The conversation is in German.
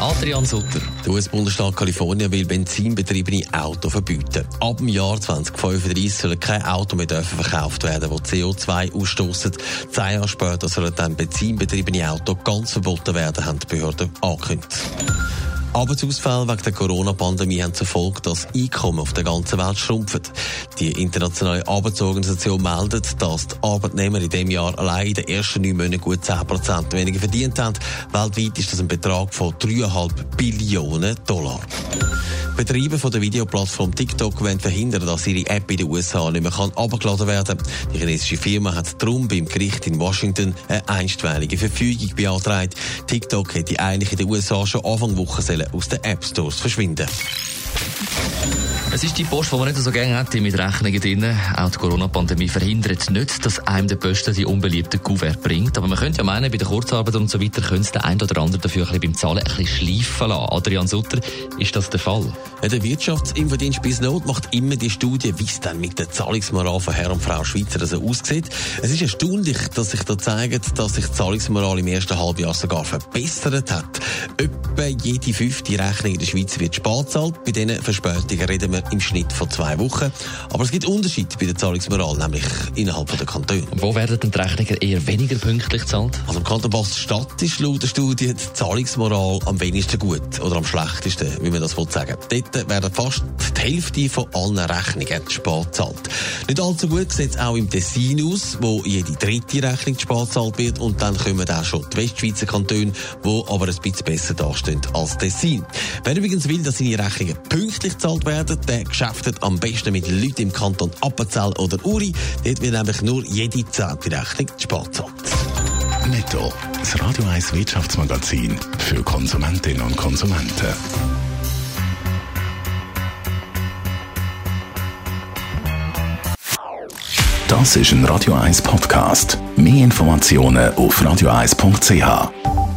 Adrian Sutter. Der US-Bundesstaat Kalifornien will benzinbetriebene Autos verbieten. Ab dem Jahr 2035 sollen keine Autos mehr dürfen verkauft werden, die CO2 ausstoßen. Zehn Jahre später sollen dann benzinbetriebene Autos ganz verboten werden, haben die Behörden angekündigt. Arbeitsausfälle wegen der Corona-Pandemie haben zur Folge, dass Einkommen auf der ganzen Welt schrumpfen. Die internationale Arbeitsorganisation meldet, dass die Arbeitnehmer in diesem Jahr allein in den ersten neun Monaten gut 10% weniger verdient haben. Weltweit ist das ein Betrag von 3,5 Billionen Dollar. Betreiber von der Videoplattform TikTok wollen verhindern, dass ihre App in den USA nicht mehr abgeladen werden kann. Die chinesische Firma hat darum beim Gericht in Washington eine einstweilige Verfügung beantragt. TikTok hätte eigentlich in den USA schon Anfang Woche aus den App Stores verschwinden es ist die Post, die man nicht so gerne hätte mit Rechnungen drin. Auch die Corona-Pandemie verhindert nicht, dass einem der Posten die unbeliebten Kuvert bringt. Aber man könnte ja meinen, bei der Kurzarbeit und so weiter könnte der ein oder andere dafür ein bisschen beim Zahlen ein bisschen schleifen lassen. Adrian Sutter, ist das der Fall? Ja, der Wirtschaftsinfodienst Bisnot macht immer die Studie, wie es dann mit der Zahlungsmoral von Herr und Frau Schweizer also aussieht. Es ist erstaunlich, dass sich da zeigt, dass sich die Zahlungsmoral im ersten Halbjahr sogar verbessert hat. Etwa jede fünfte Rechnung in der Schweiz wird spät gezahlt. Bei diesen Verspätungen reden wir im Schnitt von zwei Wochen. Aber es gibt Unterschiede bei der Zahlungsmoral, nämlich innerhalb der Kantone. Wo werden denn die Rechnungen eher weniger pünktlich gezahlt? Also im Kanton Basel-Stadt ist laut der Studie die Zahlungsmoral am wenigsten gut oder am schlechtesten, wie man das will sagen. Dort werden fast die Hälfte von allen Rechnungen spät gezahlt. Nicht allzu gut sieht es auch im Tessin aus, wo jede dritte Rechnung spät gezahlt wird und dann kommen auch schon die Westschweizer Kantone, die aber ein bisschen besser dastehen als Tessin. Wer übrigens will, dass seine Rechnungen pünktlich gezahlt werden, der geschäftet am besten mit Leuten im Kanton Appenzell oder Uri. Dort wird nämlich nur jede zehnte Rechnung gezahlt. Netto, das Radio 1 Wirtschaftsmagazin für Konsumentinnen und Konsumenten. Das ist ein Radio 1 Podcast. Mehr Informationen auf radio1.ch.